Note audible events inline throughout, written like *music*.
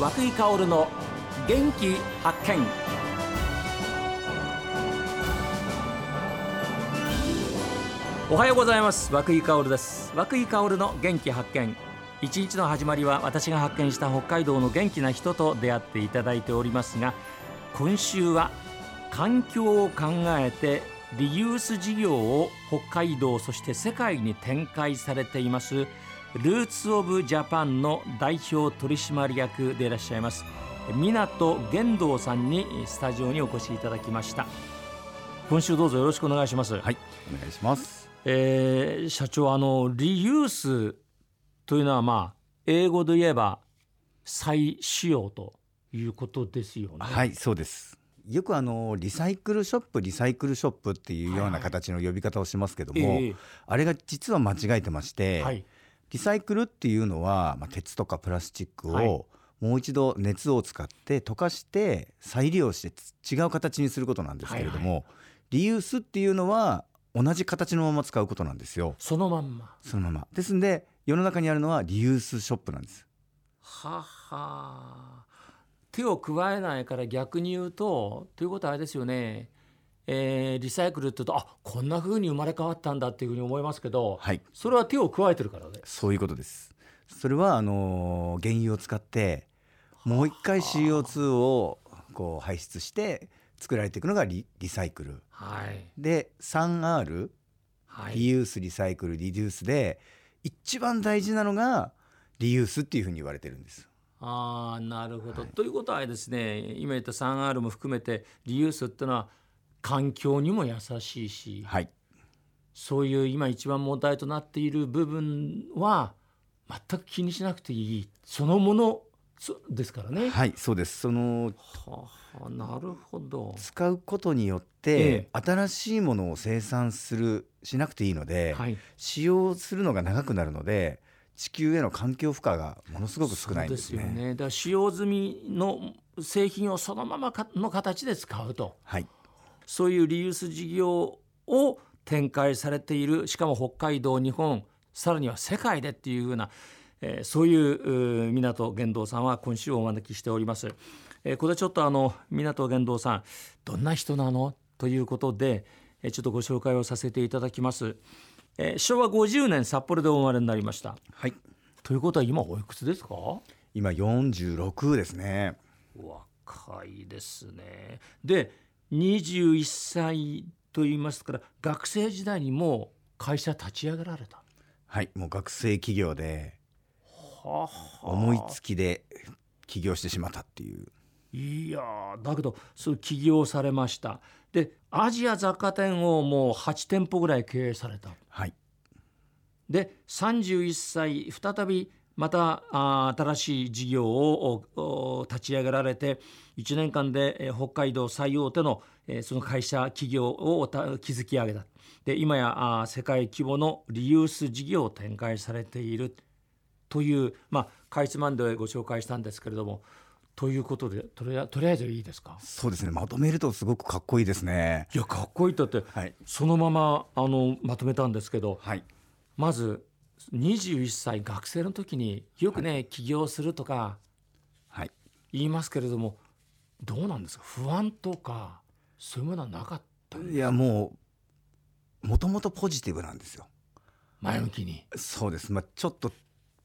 和久井薫の元気発見。おはようございます。和久井薫です。和久井薫の元気発見。一日の始まりは私が発見した北海道の元気な人と出会っていただいておりますが今週は環境を考えてリユース事業を北海道そして世界に展開されていますルーツ・オブ・ジャパンの代表取締役でいらっしゃいます港玄道さんにスタジオにお越しいただきました。今週どうぞよろしくお願いします。はいお願いします。えー社長あのリユースというのはまあ英語で言えば再使用ということですよね。はいそうです。よくあのリサイクルショップリサイクルショップっていうような形の呼び方をしますけども、ええ。あれが実は間違えてまして、はいリサイクルっていうのは、まあ、鉄とかプラスチックはい。をもう一度熱を使って溶かして再利用してつ違う形にすることなんですけれども、リユースっていうのは同じ形のまま使うことなんですよ。そのまんま。そのまま。ですんで世の中にあるのはリユースショップなんです。はは手を加えないから逆に言うとということはあれですよね、えーリサイクルっていうとあこんな風に生まれ変わったんだっていうふうに思いますけど、はい。それは手を加えてるからでそういうことです。それはあのー原油を使ってもう一回 CO2 をこう排出して作られていくのがリリサイクル。はい。で 3R はい。リユースリサイクルリデュースで一番大事なのがリユースっていうふうに言われてるんです。ああなるほど、はい。ということはですね今言った 3R も含めてリユースっていうのは環境にも優しいしはいそういう今一番問題となっている部分は全く気にしなくていいそのものそですからね。はいそうですそのはあ、なるほど。使うことによっえて新しいものを生産するしなくていいので、はい、使用するのが長くなるので地球への環境負荷がものすごく少ないんですね。ですよね。だから使用済みの製品をそのままかの形で使うと、はいそういうリユース事業を展開されている、しかも北海道、日本、さらには世界でっていうふうな、えーそういう港玄道さんは今週お招きしております。えーこれちょっとあの港玄道さんどんな人なの？ということで、えーちょっとご紹介をさせていただきます。えー昭和50年札幌でお生まれになりました。はいということは今おいくつですか？今46ですね。若いですね。で21歳と言いますから学生時代にもう会社立ち上げられた。はいもう学生企業では思いつきで起業してしまったっていう。いやーだけどそう起業されました。でアジア雑貨店をもう8店舗ぐらい経営された。はいで31歳再びまた新しい事業を立ち上げられて1年間でえー北海道最大手の、えーその会社企業をた築き上げた。で今や世界規模のリユース事業を展開されている。というまあかいつまんでご紹介したんですけれども。ということでとりあとりあえずいいですか？そうですね。まとめるとすごくかっこいいですね。いやかっこいいだってはい。そのままあのまとめたんですけど。はい。まず21歳学生の時によくね、起業するとかはい。言いますけれどもどうなんですか？不安とかそういうものはなかったいやもうもともとポジティブなんですよ。前向きに。そうです。まあちょっと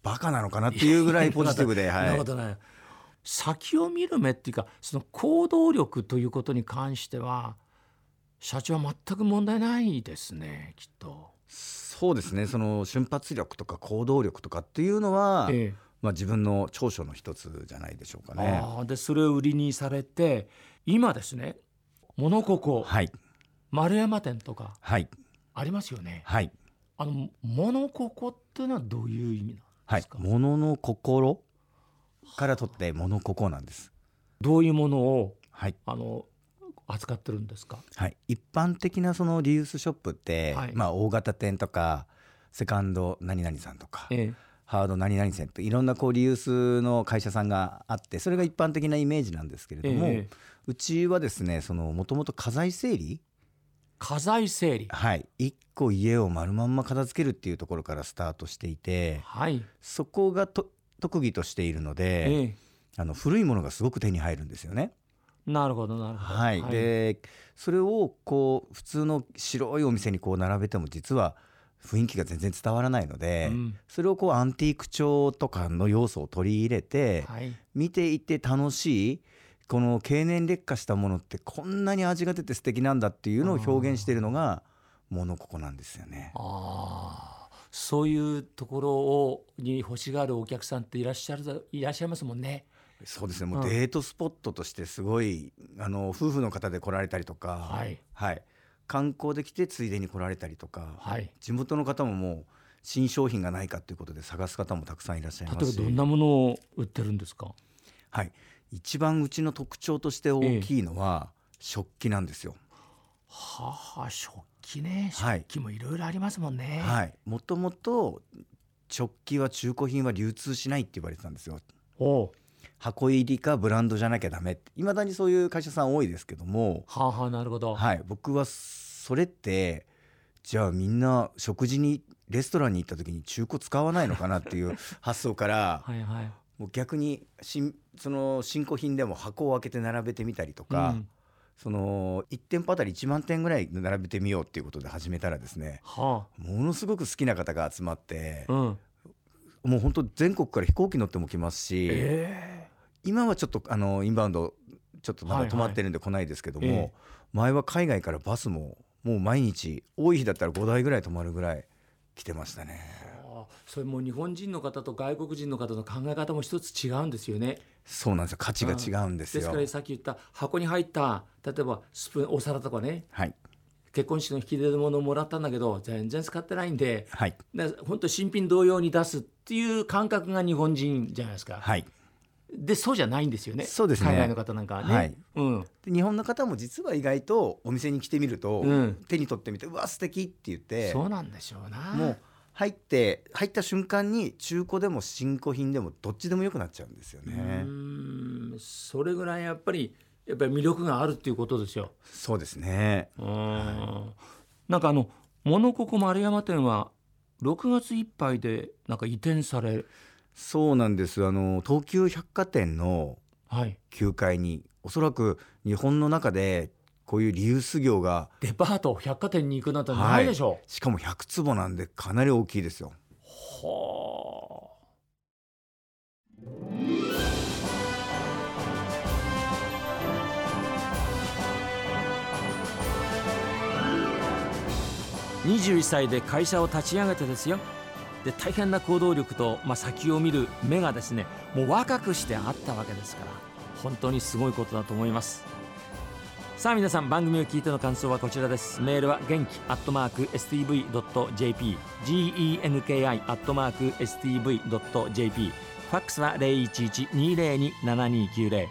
バカなのかなっていうぐらいポジティブではい。ことない先を見る目っていうかその行動力ということに関しては社長は全く問題ないですねきっと。そうですね。その瞬発力とか行動力とかっていうのは、ええ。まあ、自分の長所の一つじゃないでしょうかね。でそれを売りにされて今ですねモノココはい。丸山店とかはい。ありますよね。はい。あのモノココっていうのはどういう意味なんはいですか、ものの心から取ってものここなんです。どういうものをはい。あの扱ってるんですか？はい、一般的なそのリユースショップって、はい。まあ、大型店とかセカンド何々さんとかええ。ハード何々店っていろんなこうリユースの会社さんがあってそれが一般的なイメージなんですけれども、ええ。うちはですねそのもともと家財整理？家財整理。はい。一個家を丸まんま片付けるっていうところからスタートしていてはい、そこがと特技としているので、ええ。あの古いものがすごく手に入るんですよね。なるほどなるほど。はい、でそれをこう普通の白いお店にこう並べても実は雰囲気が全然伝わらないので、うんそれをこうアンティーク調とかの要素を取り入れて、はい。見ていて楽しいこの経年劣化したものってこんなに味が出て素敵なんだっていうのを表現しているのがモノココなんですよね。ああ、そういうところをに欲しがるお客さんっていらっしゃるいらっしゃいますもんね。そうですね。もううん。デートスポットとしてすごいあの夫婦の方で来られたりとか、はい。はい。観光で来てついでに来られたりとか、はい。地元の方ももう新商品がないかということで探す方もたくさんいらっしゃいますし。例えばどんなものを売ってるんですか？はい、一番うちの特徴として大きいのは食器なんですよ。はあはあ食器ね。はい食器もいろいろありますもんね。はい、もともと食器は中古品は流通しないって言われてたんですよ。箱入りかブランドじゃなきゃダメっていまだにそういう会社さん多いですけども、はあはあなるほど。はい、僕はそれってじゃあみんな食事にレストランに行った時に中古使わないのかなっていう *laughs* 発想からはいはい。もう逆に新その新古品でも箱を開けて並べてみたりとか、うんその1店舗あたり1万点ぐらい並べてみようっていうことで始めたらですねはものすごく好きな方が集まってあ。うん。もう本当全国から飛行機乗っても来ますし、え今はちょっとあのインバウンドちょっとまはいはいだ止まってるんで来ないですけども、ええ前は海外からバスももう毎日多い日だったら5台ぐらい止まるぐらい来てましたね。それもう日本人の方と外国人の方の考え方も一つ違うんですよね。そうなんですよ価値が違うんですよ。ですからさっき言った箱に入った例えばスプーンお皿とかねはい結婚式の引き出物をもらったんだけど全然使ってないんではいで本当新品同様に出すっていう感覚が日本人じゃないですか。はいでそうじゃないんですよね。そうですね海外の方なんかはね。はいうん。で日本の方も実は意外とお店に来てみると、うん手に取ってみてうわ素敵って言ってそうなんでしょうな。もう入って入った瞬間に中古でも新古品でもどっちでもよくなっちゃうんですようね。それぐらいやっぱりやっぱり魅力があるっていうことですよ。そうですね。うんなんかあのモノココ丸山店は6月いっぱいでなんか移転されそうなんですあの東急百貨店のはい9階におそらく日本の中でこういうリユース業がデパート百貨店に行くなんてないでしょしかも100坪なんでかなり大きいですよ。う。はあ。21歳で会社を立ち上げてですよで大変な行動力と、まあ、先を見る目がですねもう若くしてあったわけですから本当にすごいことだと思いますさあ皆さん番組を聞いての感想はこちらです。メールは元気アットマーク STV.jp genki アットマーク STV.jp ファックスは0112027290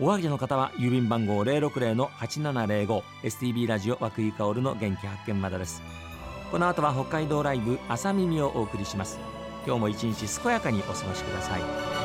おはぎの方は郵便番号060-8705 STB ラジオ和久井薫の元気発見までです。この後は北海道ライブ朝耳をお送りします。今日も一日健やかにお過ごしください。